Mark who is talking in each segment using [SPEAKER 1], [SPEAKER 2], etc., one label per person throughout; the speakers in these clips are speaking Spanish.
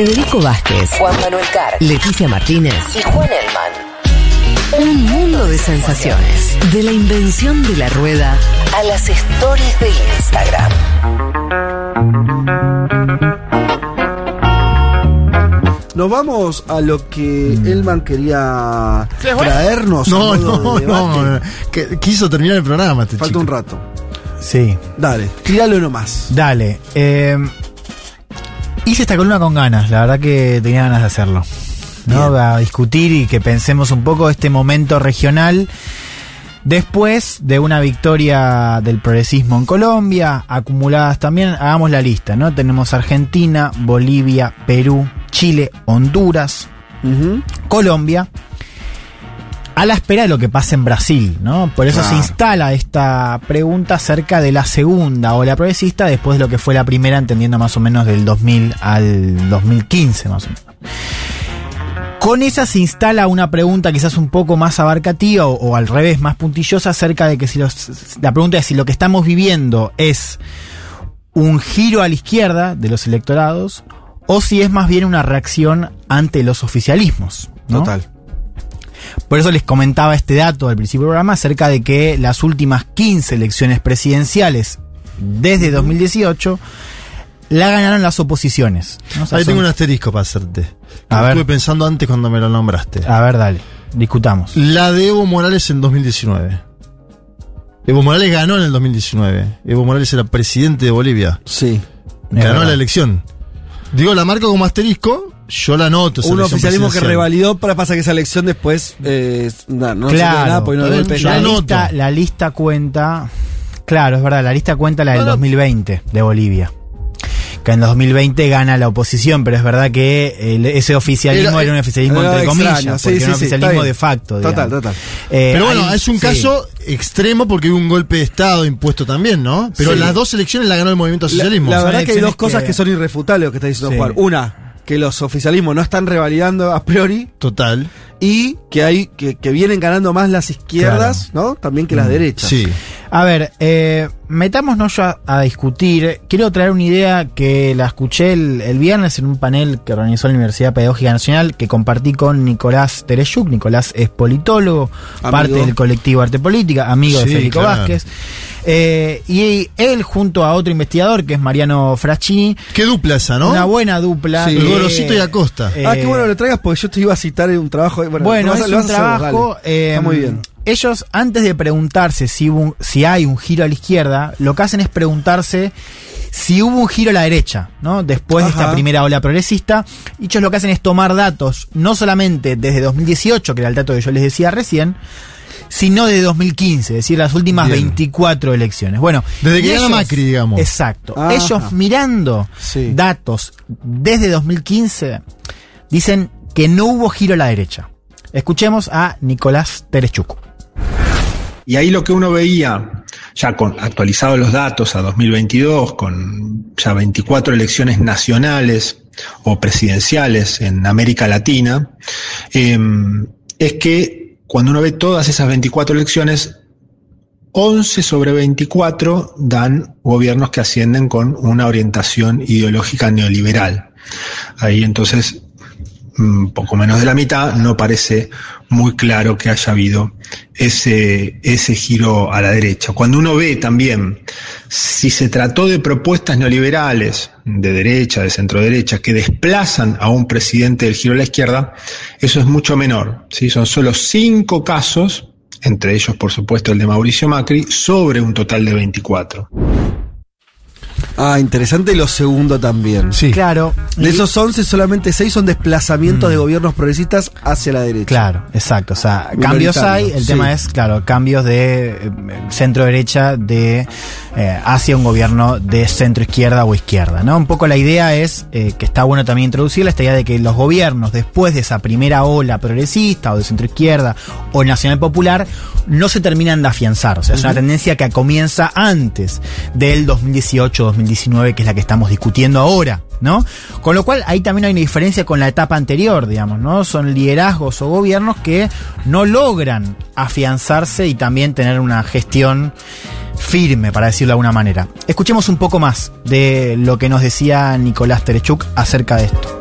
[SPEAKER 1] Federico Vázquez,
[SPEAKER 2] Juan Manuel Carr,
[SPEAKER 1] Leticia Martínez
[SPEAKER 2] y Juan Elman.
[SPEAKER 1] Un mundo de sensaciones. De la invención de la rueda
[SPEAKER 2] A las stories de Instagram.
[SPEAKER 3] Nos vamos a lo que Elman quería traernos.
[SPEAKER 4] No, no,
[SPEAKER 3] de
[SPEAKER 4] no, que- quiso terminar el programa este
[SPEAKER 3] Falta
[SPEAKER 4] chico.
[SPEAKER 3] un rato.
[SPEAKER 5] Sí,
[SPEAKER 3] Dale, tíralo nomás.
[SPEAKER 5] dale. eh, hice esta columna con ganas, la verdad que tenía ganas de hacerlo. ¿no? A discutir y que pensemos un poco este momento regional. Después de una victoria del progresismo en Colombia, acumuladas también, hagamos la lista, ¿no? Tenemos Argentina, Bolivia, Perú, Chile, Honduras. Colombia, a la espera de lo que pase en Brasil, ¿no? Por eso
[SPEAKER 3] Claro.
[SPEAKER 5] se instala esta pregunta acerca de la segunda ola progresista después de lo que fue la primera, entendiendo más o menos del 2000 al 2015, más o menos. Con esa se instala una pregunta quizás un poco más abarcativa o, o al revés, más puntillosa acerca de que si los, la pregunta es si lo que estamos viviendo es un giro a la izquierda de los electorados o si es más bien una reacción ante los oficialismos. ¿no?
[SPEAKER 3] Total.
[SPEAKER 5] Por eso les comentaba este dato al principio del programa acerca de que las últimas 15 elecciones presidenciales desde 2018 la ganaron las oposiciones. ¿no? O sea,
[SPEAKER 4] Ahí
[SPEAKER 5] son-
[SPEAKER 4] tengo un asterisco para hacerte.
[SPEAKER 5] A ver.
[SPEAKER 4] Estuve pensando antes cuando me lo nombraste.
[SPEAKER 5] A ver, dale, discutamos.
[SPEAKER 4] La de Evo Morales en 2019. Evo Morales ganó en el 2019. Evo Morales era presidente de Bolivia.
[SPEAKER 3] Sí.
[SPEAKER 4] Ganó la elección. Digo, la marco como asterisco, yo la anoto. esa
[SPEAKER 3] Un oficialismo que revalidó, para pasa que esa elección después eh, no
[SPEAKER 5] Claro.
[SPEAKER 3] nada porque no golpe
[SPEAKER 5] la, lista, la lista cuenta. Claro, es verdad, la lista cuenta la del
[SPEAKER 4] No, no.
[SPEAKER 5] 2020 de Bolivia. Que en 2020 gana la oposición, pero es verdad que el- ese oficialismo
[SPEAKER 4] Era-
[SPEAKER 5] era, un oficialismo
[SPEAKER 3] era
[SPEAKER 5] entre
[SPEAKER 3] extraño,
[SPEAKER 5] comillas,
[SPEAKER 3] sí,
[SPEAKER 5] porque
[SPEAKER 3] sí,
[SPEAKER 5] era un
[SPEAKER 3] sí,
[SPEAKER 5] oficialismo de facto.
[SPEAKER 3] Total,
[SPEAKER 5] digamos.
[SPEAKER 3] total.
[SPEAKER 5] Eh,
[SPEAKER 4] Pero bueno,
[SPEAKER 5] hay-
[SPEAKER 4] es un
[SPEAKER 5] sí.
[SPEAKER 4] caso extremo porque hubo un golpe de Estado impuesto también, ¿no? Pero
[SPEAKER 3] Sí.
[SPEAKER 4] las dos elecciones la ganó el movimiento socialismo.
[SPEAKER 3] la verdad que hay dos cosas
[SPEAKER 5] que-
[SPEAKER 3] que son irrefutables lo que está diciendo
[SPEAKER 5] Sí.
[SPEAKER 3] Juan. Una, que los oficialismos no están revalidando a priori
[SPEAKER 4] Total.
[SPEAKER 3] y que hay que, que vienen ganando más las izquierdas, ¿no? También que las derechas.
[SPEAKER 4] Sí.
[SPEAKER 5] A ver, eh, metámonos ya a discutir. Quiero traer una idea que la escuché el, el viernes en un panel que organizó la Universidad Pedagógica Nacional que compartí con Nicolás Tereshuk. Nicolás es politólogo,
[SPEAKER 3] Amigo.
[SPEAKER 5] parte del colectivo Arte Política, amigo de Federico
[SPEAKER 4] claro.
[SPEAKER 5] Vázquez. Eh, y él junto a otro investigador que es Mariano Fraschini,
[SPEAKER 4] Qué dupla esa, ¿no?
[SPEAKER 5] una buena dupla.
[SPEAKER 3] Sí.
[SPEAKER 5] de-
[SPEAKER 4] Gorosito y Acosta.
[SPEAKER 5] eh,
[SPEAKER 3] ah, qué bueno lo traigas porque yo te iba a citar en un trabajo. Bueno,
[SPEAKER 5] bueno,
[SPEAKER 3] vas
[SPEAKER 5] es un
[SPEAKER 3] hacer
[SPEAKER 5] trabajo. eh,
[SPEAKER 3] Está muy bien.
[SPEAKER 5] Ellos, antes de preguntarse si, si hay un giro a la izquierda, lo que hacen es preguntarse si hubo un giro a la derecha, ¿no? Después de esta primera ola progresista. Y ellos lo que hacen es tomar datos, no solamente desde 2018, que era el dato que yo les decía recién, sino de 2015, es decir, las últimas
[SPEAKER 4] Bien.
[SPEAKER 5] 24 elecciones. Bueno,
[SPEAKER 4] Desde que
[SPEAKER 5] y
[SPEAKER 4] gana Macri, digamos.
[SPEAKER 5] Exacto.
[SPEAKER 3] Ajá.
[SPEAKER 5] Ellos mirando
[SPEAKER 3] Sí.
[SPEAKER 5] datos desde 2015 dicen que no hubo giro a la derecha. Escuchemos a Nicolás Terechuk.
[SPEAKER 6] Y ahí lo que uno veía, ya con actualizados los datos a 2022, con ya 24 elecciones nacionales o presidenciales en América Latina, eh, es que cuando uno ve todas esas 24 elecciones, 11 sobre 24 dan gobiernos que ascienden con una orientación ideológica neoliberal. Ahí entonces poco menos de la mitad, no parece muy claro que haya habido ese, ese giro a la derecha. Cuando uno ve también si se trató de propuestas neoliberales de derecha, de centro derecha, que desplazan a un presidente del giro a la izquierda, eso es mucho menor. ¿sí? Son solo cinco casos, entre ellos por supuesto el de Mauricio Macri, sobre un total de 24.
[SPEAKER 3] Ah, interesante lo segundo también.
[SPEAKER 4] Sí.
[SPEAKER 5] Claro.
[SPEAKER 3] De
[SPEAKER 5] y-
[SPEAKER 3] esos 11, solamente 6 son desplazamientos
[SPEAKER 5] Mm.
[SPEAKER 3] de gobiernos progresistas hacia la derecha.
[SPEAKER 5] Claro, exacto. O sea, cambios hay. El
[SPEAKER 3] sí.
[SPEAKER 5] tema es, claro, cambios de centro derecha de eh, hacia un gobierno de centro izquierda o izquierda. ¿no? Un poco la idea es eh, que está bueno también introducirla esta idea de que los gobiernos después de esa primera ola progresista o de centro izquierda o nacional popular no se terminan de afianzar. O sea, es una tendencia que comienza antes del 2018-2019, que es la que estamos discutiendo ahora. ¿no? Con lo cual ahí también hay una diferencia con la etapa anterior, digamos, ¿no? Son liderazgos o gobiernos que no logran afianzarse y también tener una gestión firme, para decirlo de alguna manera. Escuchemos un poco más de lo que nos decía Nicolás Terechuk acerca de esto.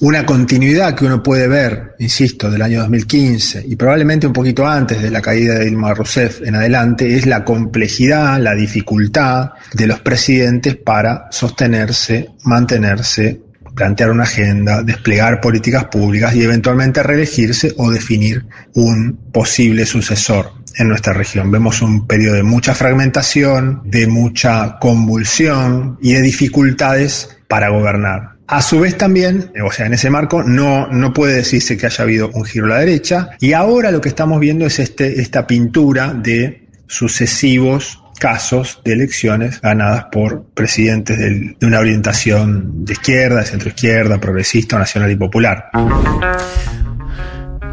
[SPEAKER 6] Una continuidad que uno puede ver, insisto, del año 2015 y probablemente un poquito antes de la caída de Dilma Rousseff en adelante, es la complejidad, la dificultad de los presidentes para sostenerse, mantenerse, plantear una agenda, desplegar políticas públicas y eventualmente reelegirse o definir un posible sucesor en nuestra región. Vemos un periodo de mucha fragmentación, de mucha convulsión y de dificultades para gobernar. A su vez también, o sea, en ese marco no, no puede decirse que haya habido un giro a la derecha y ahora lo que estamos viendo es este, esta pintura de sucesivos casos de elecciones ganadas por presidentes de una orientación de izquierda, de centroizquierda, progresista, nacional y popular.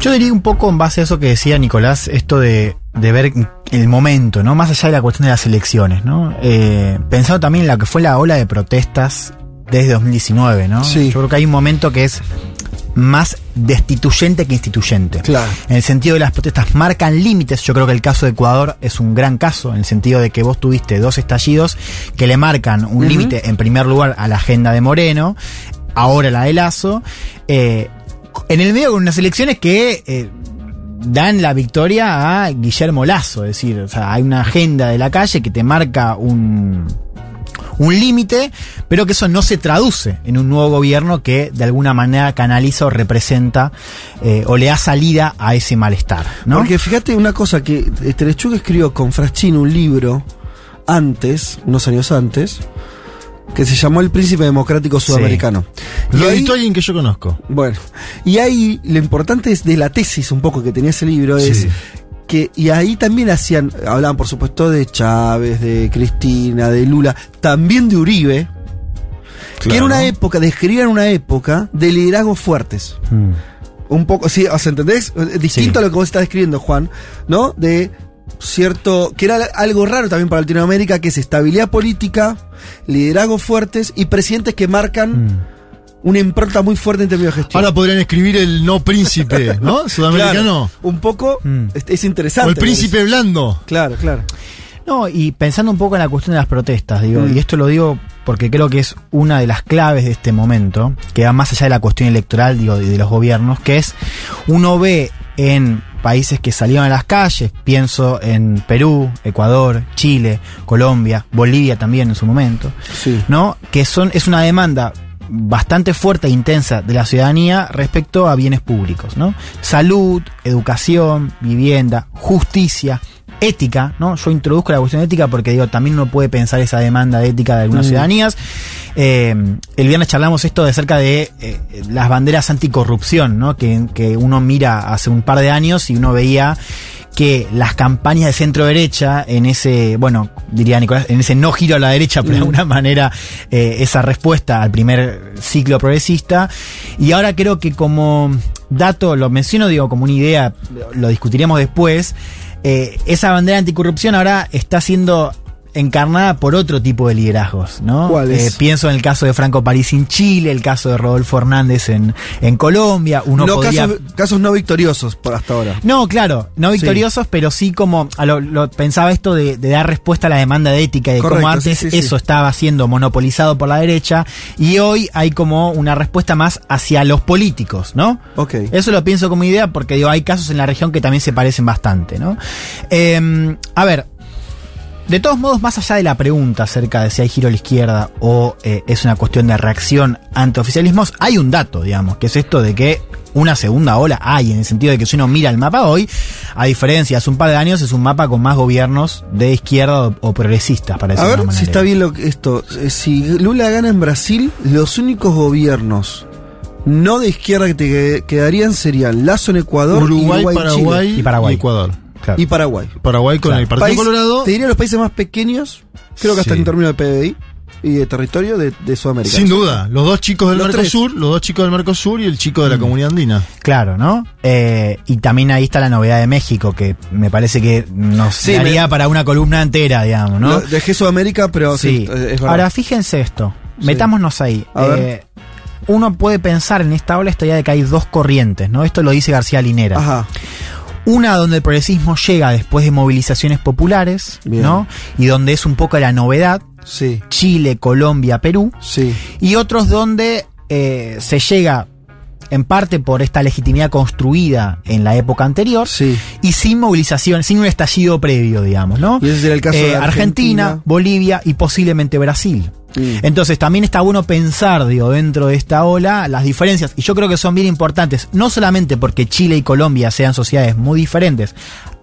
[SPEAKER 5] Yo diría un poco en base a eso que decía Nicolás, esto de, de ver el momento, ¿no? Más allá de la cuestión de las elecciones, ¿no? Eh, pensando también en lo que fue la ola de protestas desde 2019, ¿no?
[SPEAKER 3] Sí.
[SPEAKER 5] Yo creo que hay un momento que es más destituyente que instituyente.
[SPEAKER 3] Claro.
[SPEAKER 5] En el sentido de las protestas marcan límites, yo creo que el caso de Ecuador es un gran caso, en el sentido de que vos tuviste dos estallidos que le marcan un límite, en primer lugar, a la agenda de Moreno, ahora la de Lazo, eh, en el medio con unas elecciones que eh, dan la victoria a Guillermo Lazo, es decir, o sea, hay una agenda de la calle que te marca un, un límite, pero que eso no se traduce en un nuevo gobierno que de alguna manera canaliza o representa eh, o le da salida a ese malestar. ¿no?
[SPEAKER 3] Porque fíjate una cosa que Terechuk escribió con Fraschini un libro antes, unos años antes, que se llamó El Príncipe Democrático Sudamericano. Y
[SPEAKER 4] Lo editó alguien que yo conozco.
[SPEAKER 3] Bueno, y ahí lo importante es de la tesis un poco que tenía ese libro es
[SPEAKER 4] Sí.
[SPEAKER 3] Que y ahí también hacían hablaban por supuesto de Chávez, de Cristina, de Lula, también de Uribe, que era una época, describían una época de liderazgos fuertes.
[SPEAKER 5] Mm.
[SPEAKER 3] Un poco, sí, o sea, ¿entendés? Distinto
[SPEAKER 5] Sí.
[SPEAKER 3] a lo que vos estás describiendo, Juan, ¿no? De cierto, que era algo raro también para Latinoamérica, que es estabilidad política, liderazgos fuertes y presidentes que marcan
[SPEAKER 5] Mm.
[SPEAKER 3] Una impronta muy fuerte en términos de gestión.
[SPEAKER 4] Ahora podrían escribir el no príncipe, ¿no? Sudamericano.
[SPEAKER 3] Claro, un poco
[SPEAKER 5] Mm.
[SPEAKER 3] es, es interesante.
[SPEAKER 4] O el príncipe blando.
[SPEAKER 3] Claro, claro.
[SPEAKER 5] No, y pensando un poco en la cuestión de las protestas, digo,
[SPEAKER 3] Mm.
[SPEAKER 5] y esto lo digo porque creo que es una de las claves de este momento, que va más allá de la cuestión electoral, digo, y de los gobiernos, que es uno ve en países que salieron a las calles, pienso en Perú, Ecuador, Chile, Colombia, Bolivia también en su momento,
[SPEAKER 3] Sí.
[SPEAKER 5] ¿no? Que son, es una demanda bastante fuerte e intensa de la ciudadanía respecto a bienes públicos, ¿no? Salud, educación, vivienda, justicia, ética, ¿no? Yo introduzco la cuestión ética porque digo, también uno puede pensar esa demanda de ética de algunas
[SPEAKER 3] Mm.
[SPEAKER 5] ciudadanías. Eh, el viernes charlamos esto de acerca de eh, las banderas anticorrupción, ¿no? Que, que uno mira hace un par de años y uno veía que las campañas de centro derecha en ese, bueno, diría Nicolás, en ese no giro a la derecha, pero de alguna manera eh, esa respuesta al primer ciclo progresista. Y ahora creo que como dato, lo menciono, digo, como una idea, lo discutiremos después, eh, esa bandera anticorrupción ahora está siendo encarnada por otro tipo de liderazgos, ¿no?
[SPEAKER 3] ¿Cuál es?
[SPEAKER 5] Eh, pienso en el caso de Franco París en Chile, el caso de Rodolfo Hernández en, en Colombia, uno
[SPEAKER 3] no casos, casos no victoriosos por hasta ahora.
[SPEAKER 5] No, claro, no
[SPEAKER 3] Sí.
[SPEAKER 5] victoriosos, pero sí como a lo, lo- pensaba esto de, de dar respuesta a la demanda de ética y de
[SPEAKER 3] Correcto,
[SPEAKER 5] cómo antes
[SPEAKER 3] sí, sí,
[SPEAKER 5] eso estaba siendo monopolizado por la derecha y hoy hay como una respuesta más hacia los políticos, ¿no?
[SPEAKER 3] Ok.
[SPEAKER 5] Eso lo pienso como idea porque digo, hay casos en la región que también se parecen bastante, ¿no? Eh, a ver, de todos modos, más allá de la pregunta acerca de si hay giro a la izquierda o eh, es una cuestión de reacción ante oficialismos, hay un dato, digamos, que es esto de que una segunda ola hay, en el sentido de que si uno mira el mapa hoy, a diferencia de hace un par de años, es un mapa con más gobiernos de izquierda o, o progresistas, para
[SPEAKER 3] A
[SPEAKER 5] decirlo de
[SPEAKER 3] ver
[SPEAKER 5] una
[SPEAKER 3] si está bien lo que- esto. Eh, Si Lula gana en Brasil, los únicos gobiernos no de izquierda que te que- quedarían serían Lazo en Ecuador,
[SPEAKER 4] Uruguay,
[SPEAKER 3] Uruguay,
[SPEAKER 4] Paraguay,
[SPEAKER 3] Chile
[SPEAKER 5] Y Paraguay.
[SPEAKER 4] Ecuador.
[SPEAKER 5] Claro.
[SPEAKER 3] y Paraguay.
[SPEAKER 4] Paraguay con
[SPEAKER 5] Claro.
[SPEAKER 4] el Partido
[SPEAKER 3] País-
[SPEAKER 4] Colorado.
[SPEAKER 3] Te diría los países más pequeños, creo que hasta
[SPEAKER 4] Sí.
[SPEAKER 3] en términos de PBI y de territorio de, de Sudamérica.
[SPEAKER 4] Sin duda, los dos chicos del
[SPEAKER 3] Los
[SPEAKER 4] Mercosur, los dos chicos del Mercosur y el chico de la comunidad andina.
[SPEAKER 5] Claro, ¿no? Eh, y también ahí está la novedad de México, que me parece que nos
[SPEAKER 3] Sí,
[SPEAKER 5] daría
[SPEAKER 3] me-
[SPEAKER 5] para una columna entera, digamos, ¿no?
[SPEAKER 3] Lo- Dejé Sudamérica, pero sí,
[SPEAKER 5] Sí.
[SPEAKER 3] es verdad.
[SPEAKER 5] Ahora, fíjense esto.
[SPEAKER 3] Sí.
[SPEAKER 5] Metámonos ahí.
[SPEAKER 3] A ver.
[SPEAKER 5] Eh, uno puede pensar en esta ola esta idea de que hay dos corrientes, ¿no? Esto lo dice García Linera.
[SPEAKER 3] Ajá.
[SPEAKER 5] Una donde el progresismo llega después de movilizaciones populares,
[SPEAKER 3] Bien.
[SPEAKER 5] ¿no? Y donde es un poco la novedad,
[SPEAKER 3] Sí,
[SPEAKER 5] Chile, Colombia, Perú.
[SPEAKER 3] sí.
[SPEAKER 5] Y otros donde eh, se llega en parte por esta legitimidad construida en la época anterior
[SPEAKER 3] Sí.
[SPEAKER 5] y sin movilización, sin un estallido previo, digamos, ¿no?
[SPEAKER 3] Y ese sería el caso de
[SPEAKER 5] Eh, Argentina,
[SPEAKER 3] Argentina.
[SPEAKER 5] Bolivia y posiblemente Brasil.
[SPEAKER 3] Mm.
[SPEAKER 5] Entonces también está bueno pensar, digo, dentro de esta ola las diferencias. Y yo creo que son bien importantes, no solamente porque Chile y Colombia sean sociedades muy diferentes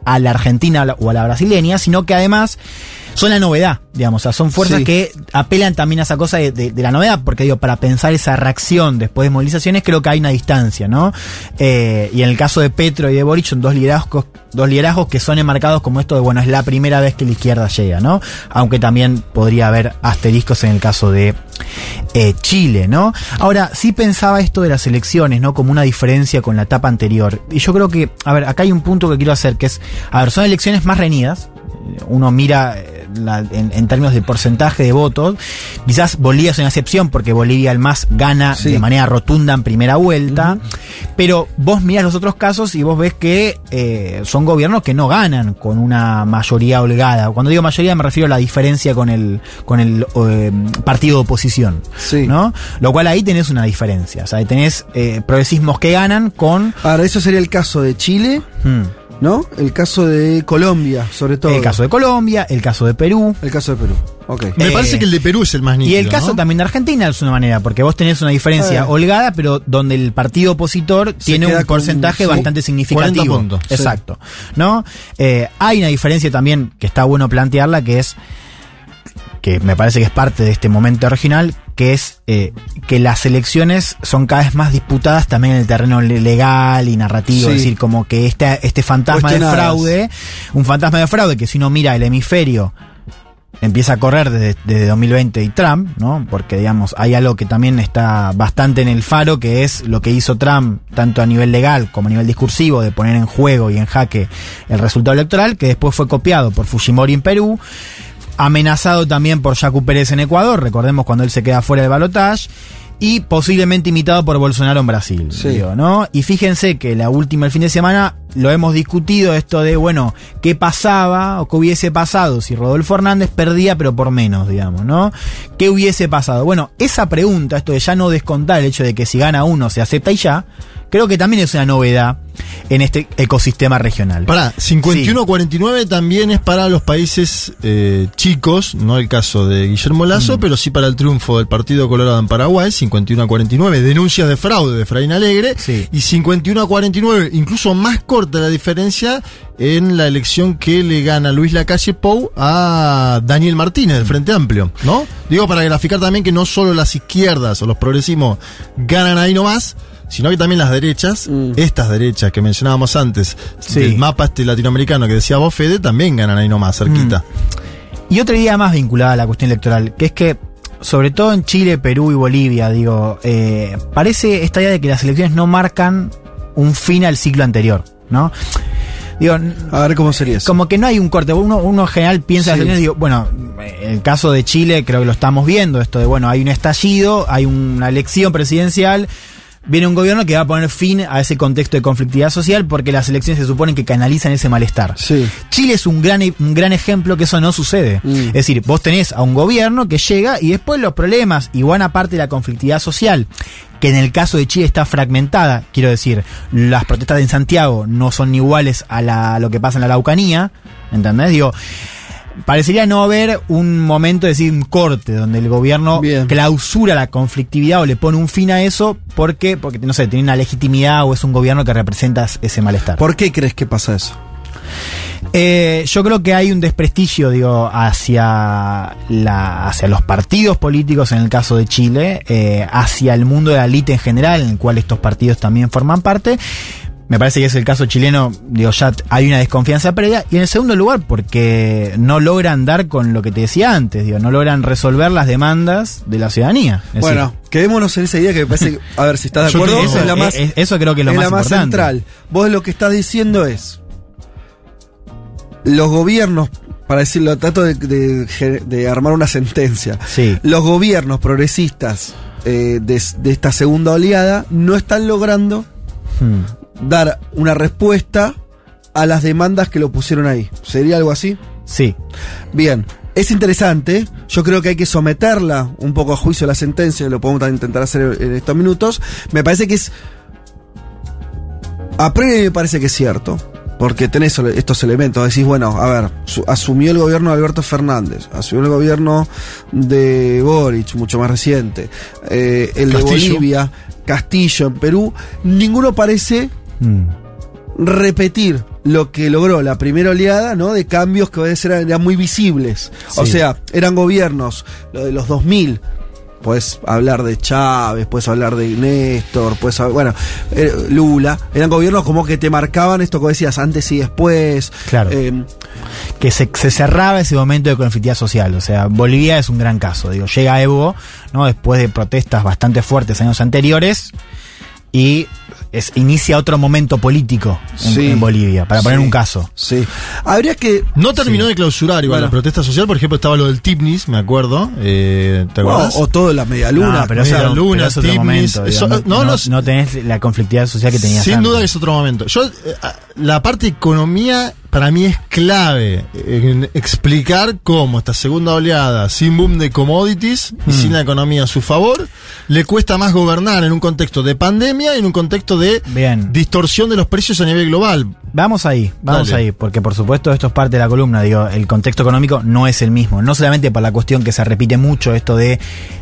[SPEAKER 5] a la argentina o a la brasileña, sino que además son la novedad, digamos. O sea, son fuerzas
[SPEAKER 3] Sí.
[SPEAKER 5] que apelan también a esa cosa de, de- de la novedad, porque digo, para pensar esa reacción después de movilizaciones, creo que hay una distancia, ¿no? Eh, y en el caso de Petro y de Boric son dos liderazgos, dos liderazgos que son enmarcados como esto de, bueno, es la primera vez que la izquierda llega, ¿no? Aunque también podría haber asteriscos en el caso de eh, Chile, ¿no? Ahora, sí pensaba esto de las elecciones, ¿no? Como una diferencia con la etapa anterior. Y yo creo que, a ver, acá hay un punto que quiero hacer, que es, a ver, son elecciones más reñidas. Uno mira eh, la- en, en términos de porcentaje de votos. Quizás Bolivia es una excepción porque Bolivia el más gana
[SPEAKER 3] Sí.
[SPEAKER 5] de manera rotunda en primera vuelta. Pero vos miras los otros casos y vos ves que eh, son gobiernos que no ganan con una mayoría holgada. Cuando digo mayoría me refiero a la diferencia con el, con el eh, partido de oposición.
[SPEAKER 3] Sí.
[SPEAKER 5] ¿no? Lo cual ahí tenés una diferencia. O sea, tenés eh, progresismos que ganan con.
[SPEAKER 3] Ahora, eso sería el caso de Chile,
[SPEAKER 5] hmm,
[SPEAKER 3] ¿no? El caso de Colombia, sobre todo.
[SPEAKER 5] el caso de Colombia, el caso de Perú.
[SPEAKER 3] El caso de Perú. Ok.
[SPEAKER 4] Me
[SPEAKER 5] Eh,
[SPEAKER 4] parece que el de Perú es el más nítido.
[SPEAKER 5] Y el caso
[SPEAKER 4] ¿no?
[SPEAKER 5] también de Argentina es una manera, porque vos tenés una diferencia
[SPEAKER 3] Eh.
[SPEAKER 5] holgada, pero donde el partido opositor tiene un
[SPEAKER 3] con-
[SPEAKER 5] porcentaje
[SPEAKER 3] sí,
[SPEAKER 5] bastante
[SPEAKER 4] 40
[SPEAKER 5] significativo.
[SPEAKER 4] puntos.
[SPEAKER 3] Sí.
[SPEAKER 5] Exacto. ¿No? Eh, hay una diferencia también que está bueno plantearla, que es que me parece que es parte de este momento original, que es eh, que las elecciones son cada vez más disputadas también en el terreno le- legal y narrativo,
[SPEAKER 3] Sí.
[SPEAKER 5] es decir, como que este, este fantasma de fraude, un fantasma de fraude que si uno mira el hemisferio empieza a correr desde, desde 2020 y Trump, ¿no? Porque, digamos, hay algo que también está bastante en el faro, que es lo que hizo Trump, tanto a nivel legal como a nivel discursivo, de poner en juego y en jaque el resultado electoral, que después fue copiado por Fujimori en Perú, amenazado también por Jacu Pérez en Ecuador, recordemos cuando él se queda fuera del balotaje, y posiblemente imitado por Bolsonaro en Brasil.
[SPEAKER 3] Sí.
[SPEAKER 5] digo, ¿no? Y fíjense que la última, el fin de semana, lo hemos discutido esto de, bueno, qué pasaba o qué hubiese pasado si Rodolfo Hernández perdía, pero por menos, digamos, ¿no? ¿Qué hubiese pasado? Bueno, esa pregunta, esto de ya no descontar el hecho de que si gana uno se acepta y ya, creo que también es una novedad en este ecosistema regional.
[SPEAKER 4] Pará, 51-49 también es para los países eh, chicos, no el caso de Guillermo Lazo,
[SPEAKER 5] Mm.
[SPEAKER 4] pero sí para el triunfo del Partido Colorado en Paraguay, 51-49, denuncias de fraude de Efraín Alegre,
[SPEAKER 5] Sí.
[SPEAKER 4] y 51-49, incluso más corta la diferencia en la elección que le gana Luis Lacalle Pou a Daniel Martínez del Frente Amplio, ¿no? Digo para graficar también que no solo las izquierdas o los progresismos ganan ahí nomás, sino que también las derechas,
[SPEAKER 3] Mm.
[SPEAKER 4] estas derechas que mencionábamos antes,
[SPEAKER 5] Sí.
[SPEAKER 4] del mapa este latinoamericano que decía vos, Fede, también ganan ahí nomás, cerquita.
[SPEAKER 5] Y otra idea más vinculada a la cuestión electoral, que es que, sobre todo en Chile, Perú y Bolivia, digo, eh, parece esta idea de que las elecciones no marcan un fin al ciclo anterior, ¿no? Digo,
[SPEAKER 3] A ver cómo sería eso.
[SPEAKER 5] como que no hay un corte. Uno, uno en general piensa en
[SPEAKER 3] Sí.
[SPEAKER 5] las elecciones, digo, bueno, en el caso de Chile creo que lo estamos viendo, esto de, bueno, hay un estallido, hay una elección presidencial, viene un gobierno que va a poner fin a ese contexto de conflictividad social porque las elecciones se suponen que canalizan ese malestar.
[SPEAKER 3] Sí.
[SPEAKER 5] Chile es un gran, un gran ejemplo que eso no sucede.
[SPEAKER 3] Mm.
[SPEAKER 5] Es decir, vos tenés a un gobierno que llega y después los problemas y buena parte de la conflictividad social, que en el caso de Chile está fragmentada, quiero decir, las protestas en Santiago no son iguales a, la- a lo que pasa en la Araucanía, ¿entendés? Digo, parecería no haber un momento, es decir, un corte, donde el gobierno
[SPEAKER 3] Bien.
[SPEAKER 5] clausura la conflictividad o le pone un fin a eso porque, porque no sé, tiene una legitimidad o es un gobierno que representa ese malestar.
[SPEAKER 3] ¿Por qué crees que pasa eso?
[SPEAKER 5] Eh, yo creo que hay un desprestigio, digo, hacia la, hacia los partidos políticos en el caso de Chile, eh, hacia el mundo de la élite en general, en el cual estos partidos también forman parte. Me parece que es el caso chileno, digo, ya hay una desconfianza previa. Y en el segundo lugar, porque no logran dar con lo que te decía antes, digo, no logran resolver las demandas de la ciudadanía. Es
[SPEAKER 3] bueno, quedémonos en esa idea que me parece que, a ver si estás de acuerdo,
[SPEAKER 4] creo-
[SPEAKER 3] es la más,
[SPEAKER 5] eso creo que es lo
[SPEAKER 3] es
[SPEAKER 5] más
[SPEAKER 3] la más
[SPEAKER 5] importante.
[SPEAKER 3] central. Vos lo que estás diciendo es, los gobiernos, para decirlo, trato de, de- de armar una sentencia,
[SPEAKER 5] Sí.
[SPEAKER 3] los gobiernos progresistas eh, de, de esta segunda oleada no están logrando
[SPEAKER 5] Hmm.
[SPEAKER 3] Dar una respuesta a las demandas que lo pusieron ahí. ¿Sería algo así?
[SPEAKER 5] Sí.
[SPEAKER 3] Bien, es interesante. Yo creo que hay que someterla un poco a juicio la sentencia, lo podemos intentar hacer en estos minutos. Me parece que es A priori me parece que es cierto. Porque tenés estos elementos. Decís, bueno, a ver, su- asumió el gobierno de Alberto Fernández, asumió el gobierno de Boric, mucho más reciente, eh, el de. Bolivia, Castillo en Perú. Ninguno parece
[SPEAKER 5] Mm.
[SPEAKER 3] repetir lo que logró la primera oleada, ¿no? De cambios que a veces eran, eran muy visibles. O sea, eran gobiernos, lo de los 2000. Puedes hablar de Chávez, puedes hablar de Néstor, puedes bueno, eh, Lula. Eran gobiernos como que te marcaban esto que decías antes y después.
[SPEAKER 5] Claro.
[SPEAKER 3] Eh,
[SPEAKER 5] que se, se cerraba ese momento de conflictividad social. O sea, Bolivia es un gran caso. Digo, llega Evo, ¿no? Después de protestas bastante fuertes años anteriores y es, inicia otro momento político en,
[SPEAKER 3] Sí.
[SPEAKER 5] en Bolivia, para poner
[SPEAKER 3] Sí.
[SPEAKER 5] un caso.
[SPEAKER 3] sí. Habría que.
[SPEAKER 4] No terminó de clausurar igual
[SPEAKER 3] Bueno.
[SPEAKER 4] la protesta social, por ejemplo, estaba lo del Tipnis, me acuerdo. Eh, ¿Te
[SPEAKER 3] o,
[SPEAKER 4] acuerdas?
[SPEAKER 3] o todo la media luna.
[SPEAKER 5] No, pero,
[SPEAKER 4] sea,
[SPEAKER 5] eso,
[SPEAKER 4] Luna,
[SPEAKER 5] pero es otro
[SPEAKER 4] Tibnis,
[SPEAKER 5] momento.
[SPEAKER 4] eso-
[SPEAKER 5] digo,
[SPEAKER 4] no,
[SPEAKER 5] no,
[SPEAKER 4] no,
[SPEAKER 5] no- no tenés la conflictividad social que tenías
[SPEAKER 4] Sin
[SPEAKER 5] antes.
[SPEAKER 4] duda que es otro momento. Yo, eh, ah, la parte economía para mí es clave en explicar cómo esta segunda oleada, sin boom de commodities y sin la economía a su favor, le cuesta más gobernar en un contexto de pandemia y en un contexto de
[SPEAKER 5] Bien.
[SPEAKER 4] distorsión de los precios a nivel global.
[SPEAKER 5] Vamos ahí, vamos
[SPEAKER 4] Dale.
[SPEAKER 5] ahí, porque por supuesto esto es parte de la columna, digo, el contexto económico no es el mismo, no solamente por la cuestión que se repite mucho esto de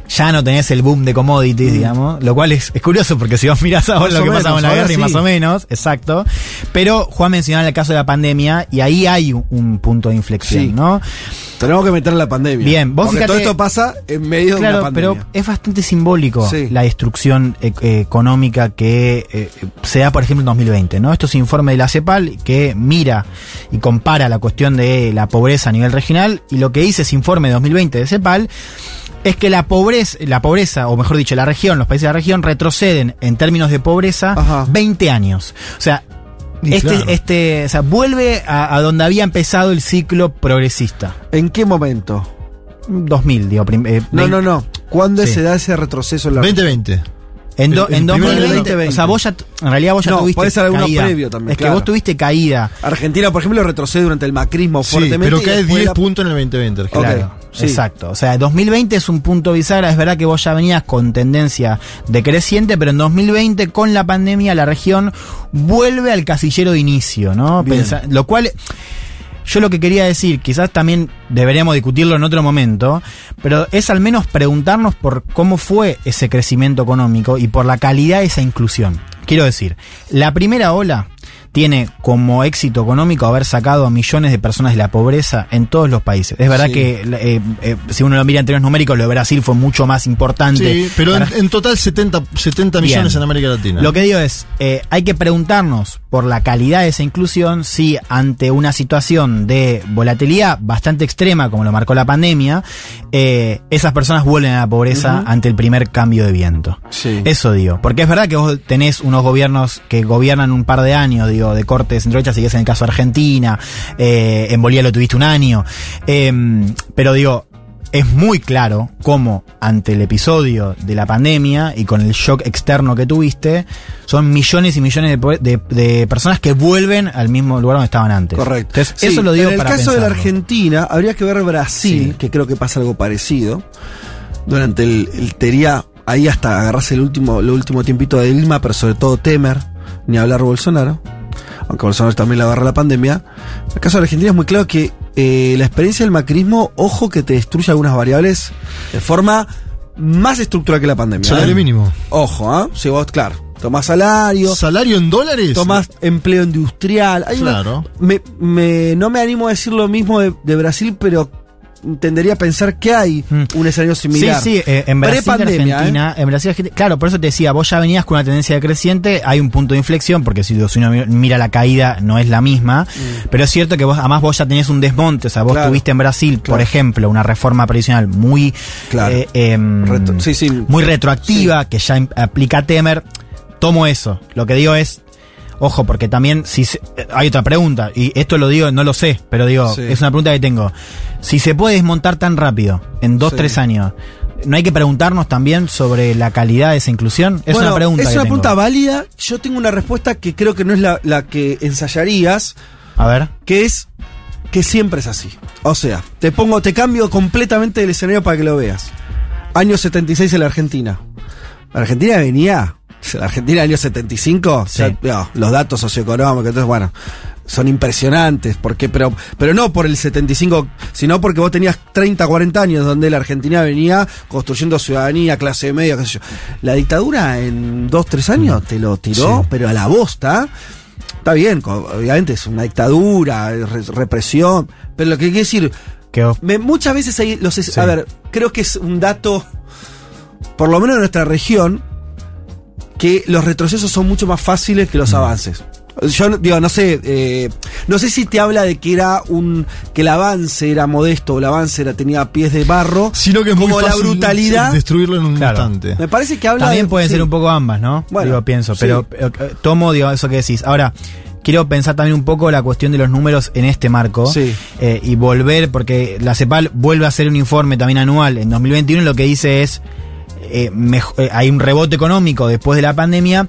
[SPEAKER 5] ya no tenés el boom de commodities, digamos, lo cual es, es curioso porque si vos mirás ahora
[SPEAKER 3] Más
[SPEAKER 5] lo que
[SPEAKER 3] menos,
[SPEAKER 5] pasa con la guerra y más o menos, exacto, pero Juan mencionaba el caso de la pandemia y ahí hay un, un punto de inflexión,
[SPEAKER 3] Sí.
[SPEAKER 5] ¿no?
[SPEAKER 3] Tenemos que meter la pandemia.
[SPEAKER 5] Bien, vos
[SPEAKER 3] Porque
[SPEAKER 5] fíjate-
[SPEAKER 3] todo esto pasa en medio de
[SPEAKER 5] Claro,
[SPEAKER 3] una pandemia.
[SPEAKER 5] pero es bastante simbólico
[SPEAKER 3] Sí.
[SPEAKER 5] la destrucción e- eh, económica que eh, se da, por ejemplo, en 2020, ¿no? Estos informes de la CEPAL que mira y compara la cuestión de la pobreza a nivel regional y lo que dice ese informe de 2020 de CEPAL es que la pobreza, la pobreza, o mejor dicho, la región, los países de la región retroceden en términos de pobreza
[SPEAKER 3] Ajá.
[SPEAKER 5] 20 años. O sea,
[SPEAKER 4] Y
[SPEAKER 5] este,
[SPEAKER 4] claro.
[SPEAKER 5] este, o sea, vuelve a, a donde había empezado el ciclo progresista.
[SPEAKER 3] ¿En qué momento?
[SPEAKER 5] 2000, digo. eh,
[SPEAKER 3] No, no, no. ¿Cuándo
[SPEAKER 5] Sí.
[SPEAKER 3] se da ese retroceso en la
[SPEAKER 4] 2020.
[SPEAKER 5] En, do-
[SPEAKER 4] El-
[SPEAKER 5] en
[SPEAKER 4] el primer
[SPEAKER 5] 2020,
[SPEAKER 3] 2020.
[SPEAKER 5] o sea, vos ya, en realidad vos ya
[SPEAKER 3] No,
[SPEAKER 5] tuviste
[SPEAKER 3] puede ser alguno
[SPEAKER 5] caída.
[SPEAKER 3] previo también,
[SPEAKER 5] Es que
[SPEAKER 3] claro.
[SPEAKER 5] vos tuviste caída.
[SPEAKER 3] Argentina, por ejemplo, retrocede durante el macrismo
[SPEAKER 4] Sí,
[SPEAKER 3] fuertemente.
[SPEAKER 4] pero cae
[SPEAKER 3] después
[SPEAKER 4] 10
[SPEAKER 3] la-
[SPEAKER 4] puntos en el 2020. Argentina.
[SPEAKER 3] Ok.
[SPEAKER 5] Claro,
[SPEAKER 3] sí.
[SPEAKER 5] exacto. O sea, 2020 es un punto bisagra. Es verdad que vos ya venías con tendencia decreciente, pero en 2020, con la pandemia, la región vuelve al casillero de inicio, ¿no? Pensa- lo cual. Yo lo que quería decir, quizás también deberíamos discutirlo en otro momento, pero es al menos preguntarnos por cómo fue ese crecimiento económico y por la calidad de esa inclusión. Quiero decir, la primera ola tiene como éxito económico haber sacado a millones de personas de la pobreza en todos los países. Es verdad
[SPEAKER 3] Sí.
[SPEAKER 5] que eh, eh, si uno lo mira en términos numéricos, lo de Brasil fue mucho más importante.
[SPEAKER 4] Sí, pero en,
[SPEAKER 5] Para-
[SPEAKER 4] en total 70, 70
[SPEAKER 5] Bien.
[SPEAKER 4] millones en América Latina.
[SPEAKER 5] Lo que digo es, eh, hay que preguntarnos por la calidad de esa inclusión si ante una situación de volatilidad bastante extrema, como lo marcó la pandemia, esas personas vuelven a la pobreza ante el primer cambio de viento.
[SPEAKER 3] Sí.
[SPEAKER 5] Eso digo, porque es verdad que vos tenés unos gobiernos que gobiernan un par de años, digo, de corte de centro derecha, si es en el caso de Argentina, eh, en Bolivia lo tuviste un año, eh, pero digo, es muy claro cómo ante el episodio de la pandemia y con el shock externo que tuviste, son millones y millones de, po- de- de personas que vuelven al mismo lugar donde estaban antes.
[SPEAKER 3] Correcto.
[SPEAKER 5] Entonces,
[SPEAKER 3] Sí,
[SPEAKER 5] eso lo digo
[SPEAKER 3] En el
[SPEAKER 5] para
[SPEAKER 3] caso de la. Argentina, habría que ver Brasil,
[SPEAKER 5] Sí.
[SPEAKER 3] que creo que pasa algo parecido. Durante el, el tería, ahí hasta agarrarse el último, el último tiempito de Dilma, pero sobre todo Temer, ni hablar Bolsonaro. Aunque Bolsonaro también le agarra la pandemia. En el caso de la Argentina es muy claro que eh, la experiencia del macrismo, ojo que te destruye algunas variables de forma más estructural que la pandemia.
[SPEAKER 4] Salario
[SPEAKER 3] ¿eh?
[SPEAKER 4] mínimo.
[SPEAKER 3] Ojo, ¿ah? Si vos, claro, tomás salario,
[SPEAKER 4] ¿Salario en dólares?
[SPEAKER 3] tomás empleo industrial. Hay una-
[SPEAKER 4] Claro.
[SPEAKER 3] me, me- no me animo a decir lo mismo de, de Brasil, pero tendería a pensar que hay
[SPEAKER 5] Mm.
[SPEAKER 3] un escenario similar.
[SPEAKER 5] Sí, sí, eh, en Brasil,
[SPEAKER 3] ¿eh?
[SPEAKER 5] Argentina, en Brasil, Argentina- claro, por eso te decía, vos ya venías con una tendencia decreciente, hay un punto de inflexión, porque si, si uno mira la caída no es la misma, pero es cierto que vos, además vos ya tenés un desmonte, o sea, vos
[SPEAKER 3] Mm. Claro.
[SPEAKER 5] tuviste en Brasil, por ejemplo, una reforma previsional muy,
[SPEAKER 3] Claro.
[SPEAKER 5] eh, em,
[SPEAKER 3] Retro- sí, sí.
[SPEAKER 5] muy retroactiva, que ya aplica Temer, tomo eso, lo que digo es, Ojo, porque también si se- hay otra pregunta, y esto lo digo, no lo sé, pero digo,
[SPEAKER 3] Sí.
[SPEAKER 5] es una pregunta que tengo. Si se puede desmontar tan rápido, en dos,
[SPEAKER 3] Sí.
[SPEAKER 5] tres años, ¿no hay que preguntarnos también sobre la calidad de esa inclusión? Es
[SPEAKER 3] Bueno,
[SPEAKER 5] una pregunta.
[SPEAKER 3] Es
[SPEAKER 5] que
[SPEAKER 3] una
[SPEAKER 5] tengo.
[SPEAKER 3] pregunta válida. Yo tengo una respuesta que creo que no es la, la que ensayarías,
[SPEAKER 5] A ver.
[SPEAKER 3] que es que siempre es así. O sea, te pongo, te cambio completamente el escenario para que lo veas. Año 76 en la Argentina. La Argentina venía la Argentina del año 75,
[SPEAKER 5] Sí.
[SPEAKER 3] ya, no, los datos socioeconómicos, entonces bueno, son impresionantes, porque, pero, pero no por el 75, sino porque vos tenías 30, 40 años donde la Argentina venía construyendo ciudadanía, clase media, qué sé yo. La dictadura en 2, 3 años te lo tiró,
[SPEAKER 4] Sí.
[SPEAKER 3] pero a la bosta. Está bien, obviamente es una dictadura, re- represión, pero lo que quiere decir,
[SPEAKER 5] Que
[SPEAKER 3] me- muchas veces hay los a ver, creo que es un dato, por lo menos en nuestra región, que los retrocesos son mucho más fáciles que los avances. Yo digo, no sé, eh, no sé si te habla de que era un, que el avance era modesto o el avance era, tenía pies de barro,
[SPEAKER 4] Sino que es
[SPEAKER 3] como
[SPEAKER 4] muy
[SPEAKER 3] la
[SPEAKER 4] fácil
[SPEAKER 3] brutalidad.
[SPEAKER 4] destruirlo en un
[SPEAKER 5] Claro.
[SPEAKER 4] instante.
[SPEAKER 3] Me parece que habla
[SPEAKER 5] También
[SPEAKER 3] de-
[SPEAKER 5] pueden
[SPEAKER 3] sí.
[SPEAKER 5] ser un poco ambas, ¿no?
[SPEAKER 3] Bueno,
[SPEAKER 5] digo, pienso,
[SPEAKER 3] sí.
[SPEAKER 5] pero eh, eh, tomo digo, eso que decís. Ahora, quiero pensar también un poco la cuestión de los números en este marco
[SPEAKER 3] Sí.
[SPEAKER 5] eh, y volver, porque la CEPAL vuelve a hacer un informe también anual en 2021 y lo que dice es, eh, eh, hay un rebote económico después de la pandemia,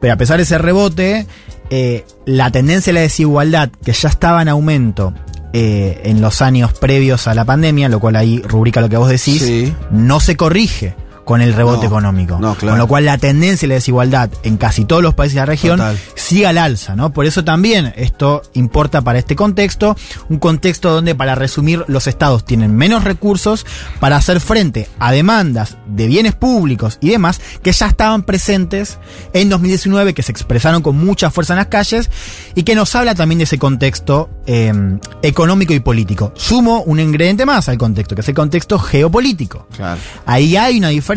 [SPEAKER 5] pero a pesar de ese rebote, eh, la tendencia a la desigualdad, que ya estaba en aumento eh, en los años previos a la pandemia, lo cual ahí rubrica lo que vos decís,
[SPEAKER 3] Sí.
[SPEAKER 5] no se corrige con el rebote
[SPEAKER 3] No,
[SPEAKER 5] económico.
[SPEAKER 3] no, claro.
[SPEAKER 5] Con lo cual la tendencia y la desigualdad en casi todos los países de la región
[SPEAKER 3] Total.
[SPEAKER 5] sigue al alza, ¿no? Por eso también esto importa para este contexto, un contexto donde, para resumir, los estados tienen menos recursos para hacer frente a demandas de bienes públicos y demás que ya estaban presentes en 2019, que se expresaron con mucha fuerza en las calles y que nos habla también de ese contexto eh, económico y político. Sumo un ingrediente más al contexto, que es el contexto geopolítico.
[SPEAKER 3] Claro.
[SPEAKER 5] Ahí hay una diferencia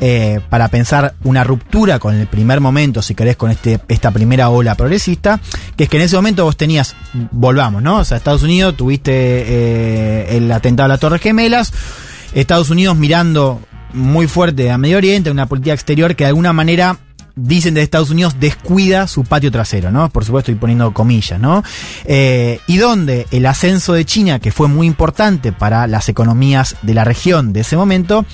[SPEAKER 5] eh, para pensar una ruptura con el primer momento, si querés, con este, esta primera ola progresista, que es que en ese momento vos tenías, volvamos, ¿no? O sea, Estados Unidos, tuviste eh, el atentado a las Torres Gemelas, Estados Unidos mirando muy fuerte a Medio Oriente, una política exterior que de alguna manera dicen de Estados Unidos descuida su patio trasero, ¿no? Por supuesto, estoy poniendo comillas, ¿no? Eh, y donde el ascenso de China, que fue muy importante para las economías de la región de ese momento,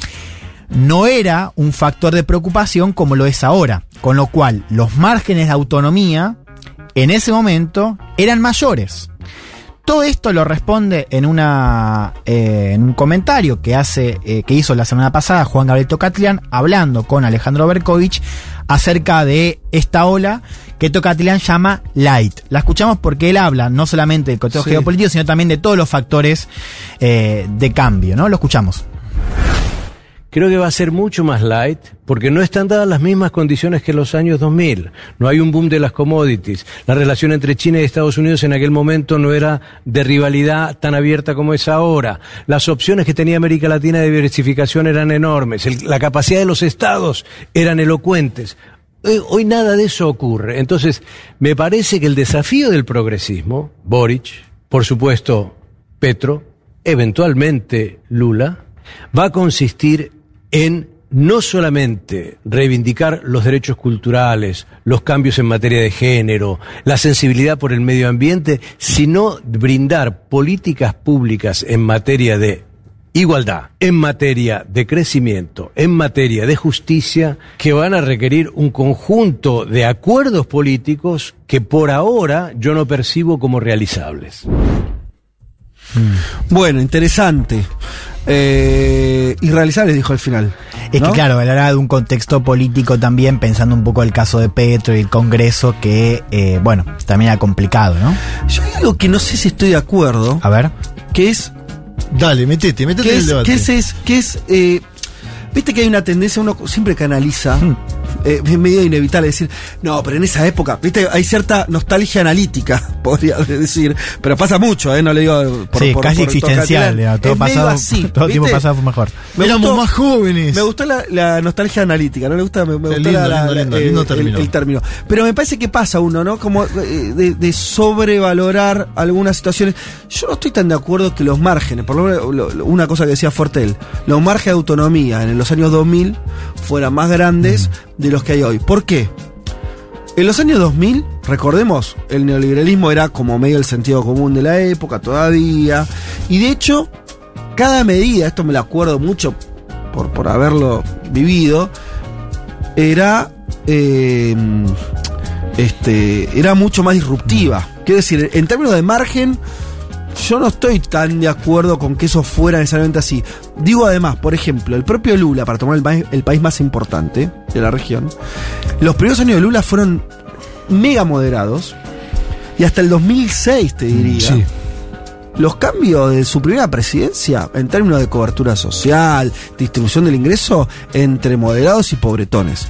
[SPEAKER 5] no era un factor de preocupación como lo es ahora. Con lo cual, los márgenes de autonomía en ese momento eran mayores. Todo esto lo responde en, una, eh, en un comentario que, hace, eh, que hizo la semana pasada Juan Gabriel Tocatlián hablando con Alejandro Berkovich acerca de esta ola que Tocatlián llama light. La escuchamos porque él habla no solamente del contexto
[SPEAKER 3] Sí.
[SPEAKER 5] geopolítico, sino también de todos los factores eh, de cambio. ¿no? Lo escuchamos.
[SPEAKER 7] Creo que va a ser mucho más light porque no están dadas las mismas condiciones que los años 2000. No hay un boom de las commodities. La relación entre China y Estados Unidos en aquel momento no era de rivalidad tan abierta como es ahora. Las opciones que tenía América Latina de diversificación eran enormes. La capacidad de los estados eran elocuentes. Hoy, hoy nada de eso ocurre. Entonces, me parece que el desafío del progresismo, Boric, por supuesto, Petro, eventualmente Lula, va a consistir en no solamente reivindicar los derechos culturales, los cambios en materia de género, la sensibilidad por el medio ambiente, sino brindar políticas públicas en materia de igualdad, en materia de crecimiento, en materia de justicia, que van a requerir un conjunto de acuerdos políticos que por ahora yo no percibo como realizables.
[SPEAKER 3] Bueno, interesante. Eh, irrealizables, dijo al final.
[SPEAKER 5] Es
[SPEAKER 3] ¿no?
[SPEAKER 5] que claro, él habla de un contexto político también, pensando un poco el caso de Petro y el Congreso, que, eh, bueno, también era complicado, ¿no?
[SPEAKER 3] Yo hay algo que no sé si estoy de acuerdo,
[SPEAKER 5] A ver.
[SPEAKER 3] que es
[SPEAKER 4] Dale, metete, metete en el
[SPEAKER 3] es,
[SPEAKER 4] debate.
[SPEAKER 3] que es, es- que es, eh, viste que hay una tendencia, uno siempre canaliza,
[SPEAKER 5] Hmm.
[SPEAKER 3] Eh, es medio inevitable decir, no, pero en esa época, viste, hay cierta nostalgia analítica, podría decir, pero pasa mucho, eh, no le digo por,
[SPEAKER 5] sí,
[SPEAKER 3] por-
[SPEAKER 5] casi
[SPEAKER 3] por
[SPEAKER 5] existencial, todo,
[SPEAKER 3] medio
[SPEAKER 5] pasado,
[SPEAKER 3] así,
[SPEAKER 5] todo tiempo pasado fue mejor.
[SPEAKER 3] Me
[SPEAKER 4] Éramos
[SPEAKER 3] gustó-
[SPEAKER 4] más jóvenes.
[SPEAKER 3] Me gustó la, la nostalgia analítica, ¿no le gusta? Me, me gustó
[SPEAKER 4] lindo,
[SPEAKER 3] la- la-
[SPEAKER 4] lindo, lindo,
[SPEAKER 3] eh,
[SPEAKER 4] lindo
[SPEAKER 3] el-
[SPEAKER 4] término.
[SPEAKER 3] El, término. Pero me parece que pasa uno, ¿no? Como eh, de, de sobrevalorar algunas situaciones. Yo no estoy tan de acuerdo que los márgenes, por lo menos lo- lo- una cosa que decía Fortel, los márgenes de autonomía en los años 2000 fueran más grandes de los que hay hoy. ¿Por qué? En los años 2000, recordemos, el neoliberalismo era como medio el sentido común de la época todavía. Y de hecho, cada medida, esto me lo acuerdo mucho por, por haberlo vivido, era. eh, este. era mucho más disruptiva. Quiero decir, en términos de margen, yo no estoy tan de acuerdo con que eso fuera necesariamente así. Digo además, por ejemplo, el propio Lula, para tomar el, país- el país más importante de la región, los primeros años de Lula fueron mega moderados y hasta el 2006, te diría.
[SPEAKER 4] Sí.
[SPEAKER 3] Los cambios de su primera presidencia, en términos de cobertura social, distribución del ingreso, entre moderados y pobretones.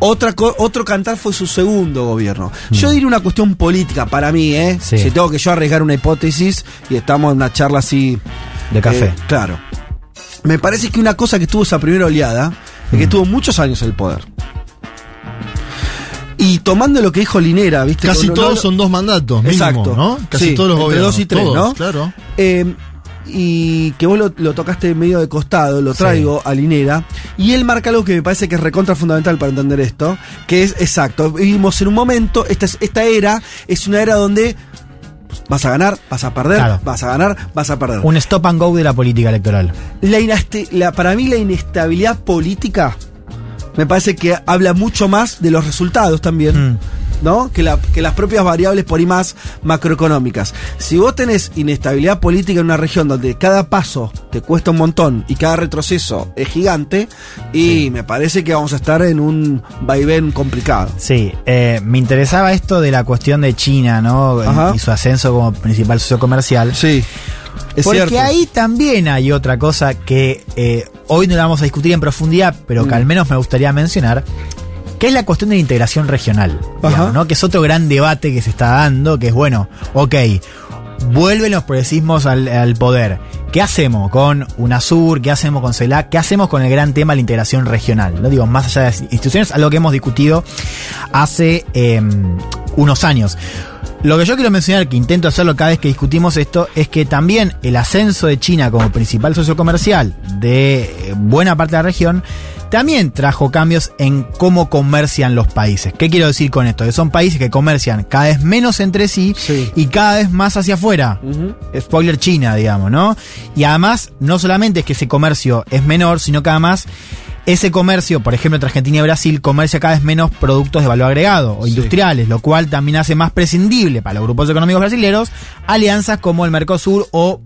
[SPEAKER 3] Otra otro cantar fue su segundo gobierno. Yo diría una cuestión política para mí, ¿eh?
[SPEAKER 5] Sí.
[SPEAKER 3] Si tengo que yo arriesgar una hipótesis y estamos en una charla así.
[SPEAKER 5] De café.
[SPEAKER 3] eh, claro. Me parece que una cosa que tuvo esa primera oleada es que tuvo muchos años el poder. Y tomando lo que dijo Linera, ¿viste?
[SPEAKER 4] Casi
[SPEAKER 3] No-
[SPEAKER 4] todos
[SPEAKER 3] no-
[SPEAKER 4] son dos mandatos, mínimo,
[SPEAKER 3] Exacto.
[SPEAKER 4] ¿no? Casi
[SPEAKER 3] Sí,
[SPEAKER 4] todos los
[SPEAKER 3] entre
[SPEAKER 4] gobiernos.
[SPEAKER 3] dos y tres,
[SPEAKER 4] todos,
[SPEAKER 3] ¿no?
[SPEAKER 4] Claro.
[SPEAKER 3] Eh, y que vos lo, lo tocaste medio de costado, lo traigo a Linera, y él marca algo que me parece que es recontra fundamental para entender esto, que es exacto, vivimos en un momento, esta, es- esta era es una era donde vas a ganar, vas a perder,
[SPEAKER 5] Claro.
[SPEAKER 3] vas a ganar, vas a perder.
[SPEAKER 5] Un stop and go de la política electoral.
[SPEAKER 3] La la- para mí la inestabilidad política me parece que habla mucho más de los resultados también.
[SPEAKER 5] Mm.
[SPEAKER 3] ¿No? Que, la- que las propias variables por ahí más macroeconómicas. Si vos tenés inestabilidad política en una región donde cada paso te cuesta un montón y cada retroceso es gigante, y me parece que vamos a estar en un vaivén complicado.
[SPEAKER 5] Sí, eh, me interesaba esto de la cuestión de China, ¿no?
[SPEAKER 3] Ajá.
[SPEAKER 5] Y su ascenso como principal socio comercial.
[SPEAKER 3] Sí, es
[SPEAKER 5] Porque
[SPEAKER 3] cierto.
[SPEAKER 5] ahí también hay otra cosa que eh, hoy no la vamos a discutir en profundidad, pero que
[SPEAKER 3] Mm.
[SPEAKER 5] al menos me gustaría mencionar, que es la cuestión de la integración regional, digamos, ¿no? que es otro gran debate que se está dando, que es, bueno, ok, vuelven los progresismos al, al poder. ¿Qué hacemos con UNASUR? ¿Qué hacemos con CELAC? ¿Qué hacemos con el gran tema de la integración regional? ¿no? Digo, más allá de las instituciones, algo que hemos discutido hace eh, unos años. Lo que yo quiero mencionar, que intento hacerlo cada vez que discutimos esto, es que también el ascenso de China como principal socio comercial de eh, buena parte de la región, también trajo cambios en cómo comercian los países. ¿Qué quiero decir con esto? Que son países que comercian cada vez menos entre sí,
[SPEAKER 3] Sí.
[SPEAKER 5] y cada vez más hacia afuera. Spoiler China, digamos, ¿no? Y además, no solamente es que ese comercio es menor, sino que además ese comercio, por ejemplo, entre Argentina y Brasil, comercia cada vez menos productos de valor agregado o industriales, lo cual también hace más prescindible para los grupos económicos brasileños alianzas como el Mercosur o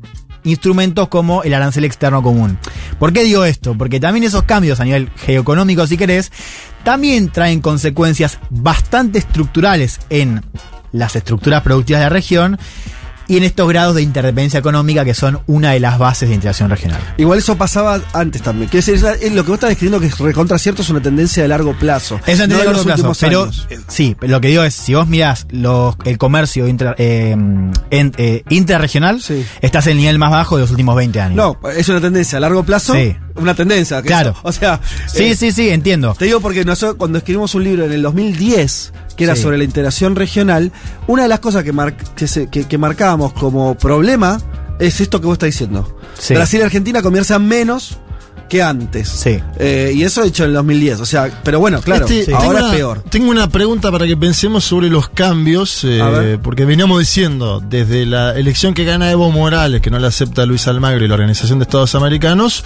[SPEAKER 5] instrumentos como el arancel externo común. ¿Por qué digo esto? Porque también esos cambios a nivel geoeconómico, si querés, también traen consecuencias bastante estructurales en las estructuras productivas de la región y en estos grados de interdependencia económica que son una de las bases de integración regional.
[SPEAKER 3] Igual eso pasaba antes también. Es es lo que vos estás describiendo que es recontra cierto es una tendencia de largo plazo.
[SPEAKER 5] Es
[SPEAKER 3] no
[SPEAKER 5] en
[SPEAKER 3] de
[SPEAKER 5] largo plazo, pero
[SPEAKER 3] años.
[SPEAKER 5] eh, sí, lo que digo es, si vos mirás los, el comercio intra- eh, en- eh, intrarregional,
[SPEAKER 3] Sí.
[SPEAKER 5] estás en el nivel más bajo de los últimos 20 años.
[SPEAKER 3] No, es una tendencia a largo plazo.
[SPEAKER 5] Sí.
[SPEAKER 3] Una tendencia. que
[SPEAKER 5] Claro.
[SPEAKER 3] eso- o sea.
[SPEAKER 5] Sí,
[SPEAKER 3] eh,
[SPEAKER 5] sí, sí, entiendo.
[SPEAKER 3] Te digo porque nosotros cuando escribimos un libro en el 2010, que era
[SPEAKER 5] Sí.
[SPEAKER 3] sobre la integración regional, una de las cosas que, mar- que, se- que- que marcábamos como problema es esto que vos estás diciendo.
[SPEAKER 5] Sí.
[SPEAKER 3] Brasil y Argentina comercian menos que antes.
[SPEAKER 5] Sí.
[SPEAKER 3] Eh, y eso hecho en el 2010. O sea, pero bueno, claro,
[SPEAKER 4] Este,
[SPEAKER 3] ahora
[SPEAKER 4] una-
[SPEAKER 3] es peor.
[SPEAKER 4] Tengo una pregunta para que pensemos sobre los cambios, eh, porque veníamos diciendo, desde la elección que gana Evo Morales, que no le acepta Luis Almagro y la Organización de Estados Americanos,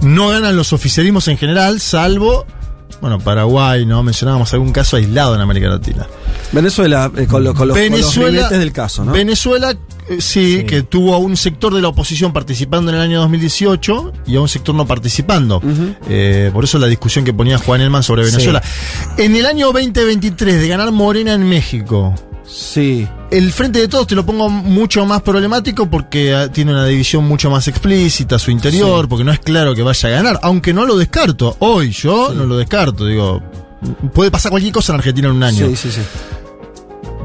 [SPEAKER 4] no ganan los oficialismos en general, salvo, bueno, Paraguay, ¿no? Mencionábamos algún caso aislado en América Latina.
[SPEAKER 3] Venezuela, eh, con, lo- con los, con los del caso, ¿no?
[SPEAKER 4] Venezuela, eh, sí,
[SPEAKER 5] Sí.
[SPEAKER 4] que tuvo a un sector de la oposición participando en el año 2018 y a un sector no participando. Eh, por eso la discusión que ponía Juan Elman sobre
[SPEAKER 5] Sí.
[SPEAKER 4] Venezuela. En el año 2023, de ganar Morena en México,
[SPEAKER 3] Sí.
[SPEAKER 4] el Frente de Todos te lo pongo mucho más problemático porque ah, tiene una división mucho más explícita a su interior, porque no es claro que vaya a ganar, aunque no lo descarto. Hoy yo no lo descarto, digo. Puede pasar cualquier cosa en Argentina en un año.
[SPEAKER 3] Sí, sí, sí.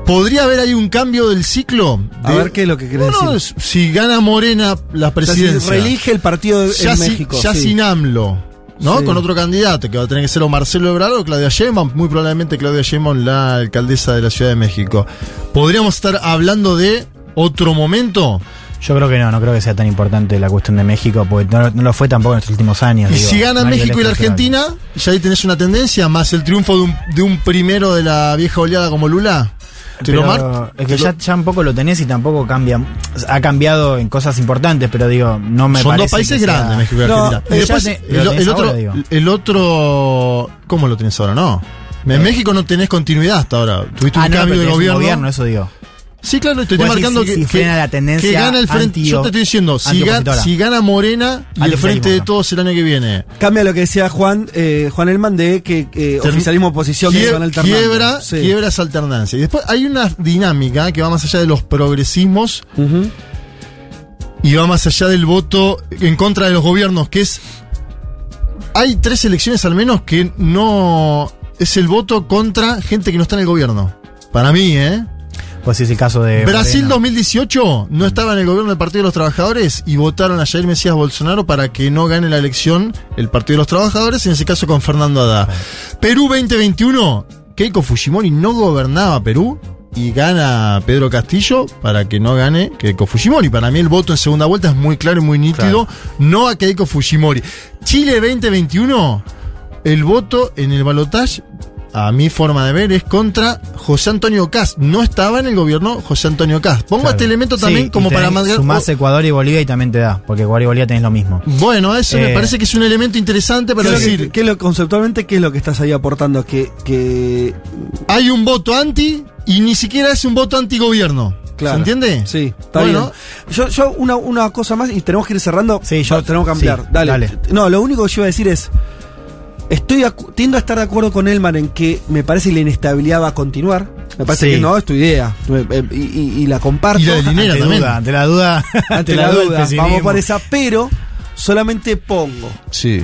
[SPEAKER 4] ¿Podría haber ahí un cambio del ciclo?
[SPEAKER 3] A ver qué es lo que querés
[SPEAKER 4] No, no,
[SPEAKER 3] decir.
[SPEAKER 4] si gana Morena la
[SPEAKER 3] O sea, si
[SPEAKER 4] presidencia,
[SPEAKER 3] reelige el partido de-
[SPEAKER 4] ya,
[SPEAKER 3] en
[SPEAKER 4] si-
[SPEAKER 3] México.
[SPEAKER 4] ya
[SPEAKER 3] sí.
[SPEAKER 4] sin AMLO, ¿no?
[SPEAKER 3] Sí.
[SPEAKER 4] Con otro candidato, que va a tener que ser o Marcelo Ebrard o Claudia Sheinbaum, muy probablemente Claudia Sheinbaum, la alcaldesa de la Ciudad de México. ¿Podríamos estar hablando de otro momento?
[SPEAKER 5] Yo creo que no, no creo que sea tan importante la cuestión de México, porque no, no lo fue tampoco en estos últimos años.
[SPEAKER 4] Y
[SPEAKER 5] digo,
[SPEAKER 4] si gana
[SPEAKER 5] no hay
[SPEAKER 4] México y la. Argentina, ya ahí tenés una tendencia, más el triunfo de un, de un primero de la vieja oleada como Lula. ¿Te lo
[SPEAKER 5] Pero
[SPEAKER 4] mar-
[SPEAKER 5] es que ya, un poco lo tenés y tampoco cambia. Ha cambiado en cosas importantes, pero digo, no me
[SPEAKER 4] Son
[SPEAKER 5] parece.
[SPEAKER 4] dos países
[SPEAKER 5] que sea-
[SPEAKER 4] grandes, México y Argentina.
[SPEAKER 5] pero
[SPEAKER 4] Y
[SPEAKER 5] ya
[SPEAKER 4] después,
[SPEAKER 5] te-
[SPEAKER 4] el, otro,
[SPEAKER 5] ahora,
[SPEAKER 4] el otro, ¿cómo lo tenés ahora? No. En México no tenés continuidad hasta ahora. Tuviste
[SPEAKER 5] Ah,
[SPEAKER 4] un
[SPEAKER 5] no,
[SPEAKER 4] cambio de gobierno.
[SPEAKER 5] gobierno, eso digo.
[SPEAKER 4] Sí, claro, te estoy marcando que,
[SPEAKER 5] si
[SPEAKER 4] que-
[SPEAKER 5] frena la tendencia
[SPEAKER 4] que gana el frente. yo te estoy diciendo, si, ga-
[SPEAKER 5] antiopositora.
[SPEAKER 4] si gana Morena y el frente de todos el año que viene.
[SPEAKER 3] Cambia lo que decía Juan, eh, Juan Elman de que eh, oficialismo oposición que van alternando.
[SPEAKER 4] quiebra,
[SPEAKER 3] Sí.
[SPEAKER 4] quiebra esa alternancia. Y después hay una dinámica que va más allá de los progresismos y va más allá del voto en contra de los gobiernos, que es. Hay tres elecciones al menos que no. Es el voto contra gente que no está en el gobierno. Para mí, ¿eh?
[SPEAKER 5] Pues es el caso de.
[SPEAKER 4] Brasil
[SPEAKER 5] Moreno. 2018
[SPEAKER 4] no estaba en el gobierno del Partido de los Trabajadores y votaron a Jair Mesías Bolsonaro para que no gane la elección el Partido de los Trabajadores, en ese caso con Fernando Haddad. Perú 2021, Keiko Fujimori no gobernaba Perú y gana Pedro Castillo para que no gane Keiko Fujimori. Para mí el voto en segunda vuelta es muy claro y muy nítido, no a Keiko Fujimori. Chile 2021, el voto en el balotaje a mi forma de ver, es contra José Antonio Cast. No estaba en el gobierno José Antonio Cast. Pongo
[SPEAKER 5] Claro.
[SPEAKER 4] este elemento
[SPEAKER 5] Sí,
[SPEAKER 4] también
[SPEAKER 5] y
[SPEAKER 4] como para
[SPEAKER 5] tenés-
[SPEAKER 4] marcar.
[SPEAKER 5] Sumás Ecuador y Bolivia y también te da, porque Ecuador y Bolivia tenés lo mismo.
[SPEAKER 4] Bueno, eso me
[SPEAKER 5] Eh,
[SPEAKER 4] parece que es un elemento interesante para
[SPEAKER 3] ¿Qué es lo que-
[SPEAKER 4] decir.
[SPEAKER 3] qué es lo- conceptualmente, ¿qué es lo que estás ahí aportando? Que, que
[SPEAKER 4] Hay un voto anti y ni siquiera es un voto anti-gobierno.
[SPEAKER 3] Claro.
[SPEAKER 4] ¿Se entiende?
[SPEAKER 3] Sí, está
[SPEAKER 4] Bueno.
[SPEAKER 3] bien. Yo, yo una, una cosa más y tenemos que ir cerrando.
[SPEAKER 5] Sí, yo-
[SPEAKER 3] tenemos que ampliar.
[SPEAKER 5] sí,
[SPEAKER 3] dale.
[SPEAKER 5] dale.
[SPEAKER 3] No, lo único que yo iba a decir es. Estoy acu- tiendo a estar de acuerdo con Elman en que me parece que la inestabilidad va a continuar. Me parece
[SPEAKER 5] Sí.
[SPEAKER 3] que no, es tu idea. Eh, Y, y- y la comparto.
[SPEAKER 4] Y la
[SPEAKER 5] ante
[SPEAKER 4] también.
[SPEAKER 5] duda, ante la duda.
[SPEAKER 3] Ante la duda, vamos por esa, pero solamente pongo.
[SPEAKER 4] Sí.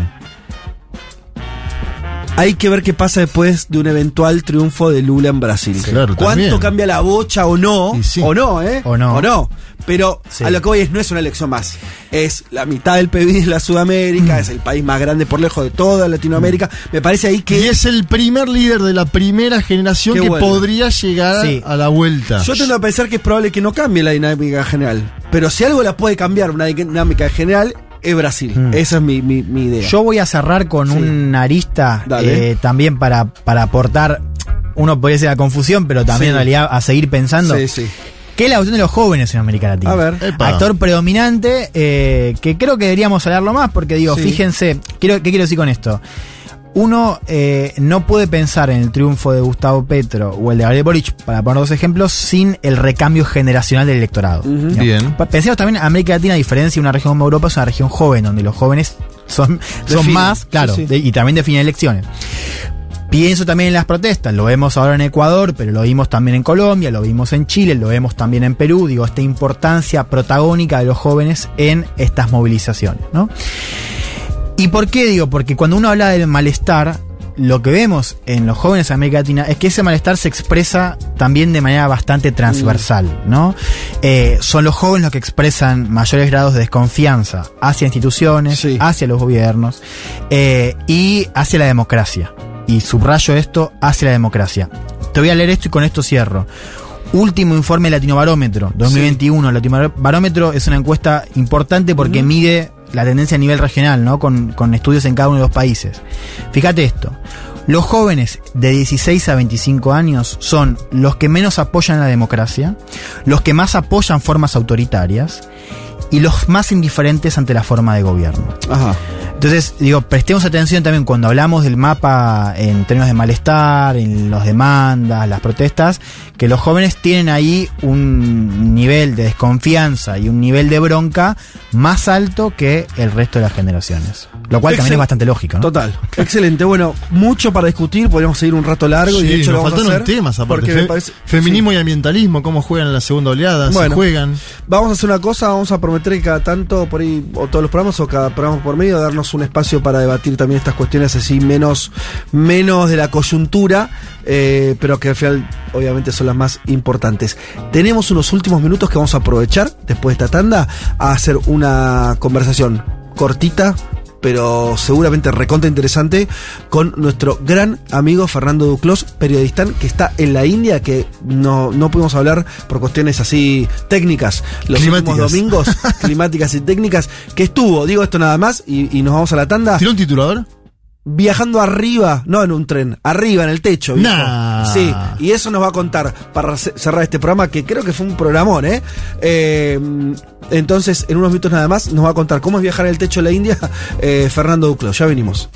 [SPEAKER 3] Hay que ver qué pasa después de un eventual triunfo de Lula en Brasil.
[SPEAKER 4] Claro,
[SPEAKER 3] ¿Cuánto
[SPEAKER 4] también.
[SPEAKER 3] cambia la bocha o no?
[SPEAKER 4] Sí.
[SPEAKER 3] O no, ¿eh?
[SPEAKER 5] O no.
[SPEAKER 3] O no. Pero
[SPEAKER 5] Sí.
[SPEAKER 3] a lo que voy es, no es una elección más. Es la mitad del PIB de la Sudamérica,
[SPEAKER 4] Mm.
[SPEAKER 3] es el país más grande por lejos de toda Latinoamérica. Me parece ahí que.
[SPEAKER 4] Y es el primer líder de la primera generación que
[SPEAKER 3] bueno.
[SPEAKER 4] podría llegar
[SPEAKER 5] Sí.
[SPEAKER 4] a la vuelta.
[SPEAKER 3] Yo tendo a pensar que es probable que no cambie la dinámica general. Pero si algo la puede cambiar, una dinámica general, es Brasil.
[SPEAKER 5] Mm.
[SPEAKER 3] Esa es mi, mi- mi idea.
[SPEAKER 5] Yo voy a cerrar con
[SPEAKER 3] Sí.
[SPEAKER 5] una arista eh, también para, para aportar, uno podría decir la confusión, pero también
[SPEAKER 3] Sí.
[SPEAKER 5] en realidad a seguir pensando.
[SPEAKER 3] Sí, sí.
[SPEAKER 5] ¿Qué es la cuestión de los jóvenes en América Latina?
[SPEAKER 3] A ver.
[SPEAKER 4] Epa.
[SPEAKER 5] Actor predominante, eh, que creo que deberíamos hablarlo más, porque digo,
[SPEAKER 3] Sí.
[SPEAKER 5] fíjense, quiero, ¿qué quiero decir con esto? Uno eh, no puede pensar en el triunfo de Gustavo Petro o el de Gabriel Boric, para poner dos ejemplos, sin el recambio generacional del electorado.
[SPEAKER 4] Bien.
[SPEAKER 5] Pensemos también, América Latina, a diferencia de una región como Europa, es una región joven, donde los jóvenes son, son más, claro,
[SPEAKER 3] sí, sí.
[SPEAKER 5] de- y también definen elecciones. Pienso también en las protestas, lo vemos ahora en Ecuador, pero lo vimos también en Colombia, lo vimos en Chile, lo vemos también en Perú, digo, esta importancia protagónica de los jóvenes en estas movilizaciones, ¿no? ¿Y por qué digo? Porque cuando uno habla del malestar, lo que vemos en los jóvenes de América Latina es que ese malestar se expresa también de manera bastante transversal, ¿no? Eh, son los jóvenes los que expresan mayores grados de desconfianza hacia instituciones,
[SPEAKER 3] Sí.
[SPEAKER 5] hacia los gobiernos eh, y hacia la democracia. Y subrayo esto, hacia la democracia. Te voy a leer esto y con esto cierro. Último informe Latinobarómetro 2021. Latinobarómetro es una encuesta importante porque mide la tendencia a nivel regional, ¿no? Con, con estudios en cada uno de los países. Fíjate esto. Los jóvenes de 16 a 25 años son los que menos apoyan la democracia, los que más apoyan formas autoritarias y los más indiferentes ante la forma de gobierno.
[SPEAKER 3] Ajá.
[SPEAKER 5] Entonces, digo, prestemos atención también cuando hablamos del mapa en términos de malestar, en las demandas, las protestas, que los jóvenes tienen ahí un nivel de desconfianza y un nivel de bronca más alto que el resto de las generaciones. Lo cual también es bastante lógico, ¿no?
[SPEAKER 3] Total. Excelente. Bueno, mucho para discutir. Podríamos seguir un rato largo y de hecho lo
[SPEAKER 4] nos
[SPEAKER 3] vamos a hacer.
[SPEAKER 4] temas aparte.
[SPEAKER 3] Porque
[SPEAKER 4] Fe-
[SPEAKER 3] me parece-
[SPEAKER 4] Feminismo y ambientalismo, cómo juegan en la segunda oleada,
[SPEAKER 3] Bueno.
[SPEAKER 4] si juegan.
[SPEAKER 3] Vamos a hacer una cosa, vamos a prometer que cada tanto, por ahí, o todos los programas, o cada programa por medio, darnos un espacio para debatir también estas cuestiones así menos, menos de la coyuntura, eh, pero que al final obviamente son las más importantes. Tenemos unos últimos minutos que vamos a aprovechar, después de esta tanda, a hacer una conversación cortita, pero seguramente recontra interesante, con nuestro gran amigo Fernando Duclos, periodista que está en la India, que no, no pudimos hablar por cuestiones así técnicas los últimos
[SPEAKER 4] Climáticas.
[SPEAKER 3] domingos, climáticas y técnicas, que estuvo, digo esto nada más, y, y nos vamos a la tanda,
[SPEAKER 4] ¿Tiró un titulador?
[SPEAKER 3] Viajando arriba, no en un tren, arriba en el techo.
[SPEAKER 4] Nah.
[SPEAKER 3] Sí, y eso nos va a contar para ce- cerrar este programa, que creo que fue un programón, ¿eh? Eh, entonces, en unos minutos nada más, nos va a contar cómo es viajar en el techo de la India eh, Fernando Duclos. Ya venimos.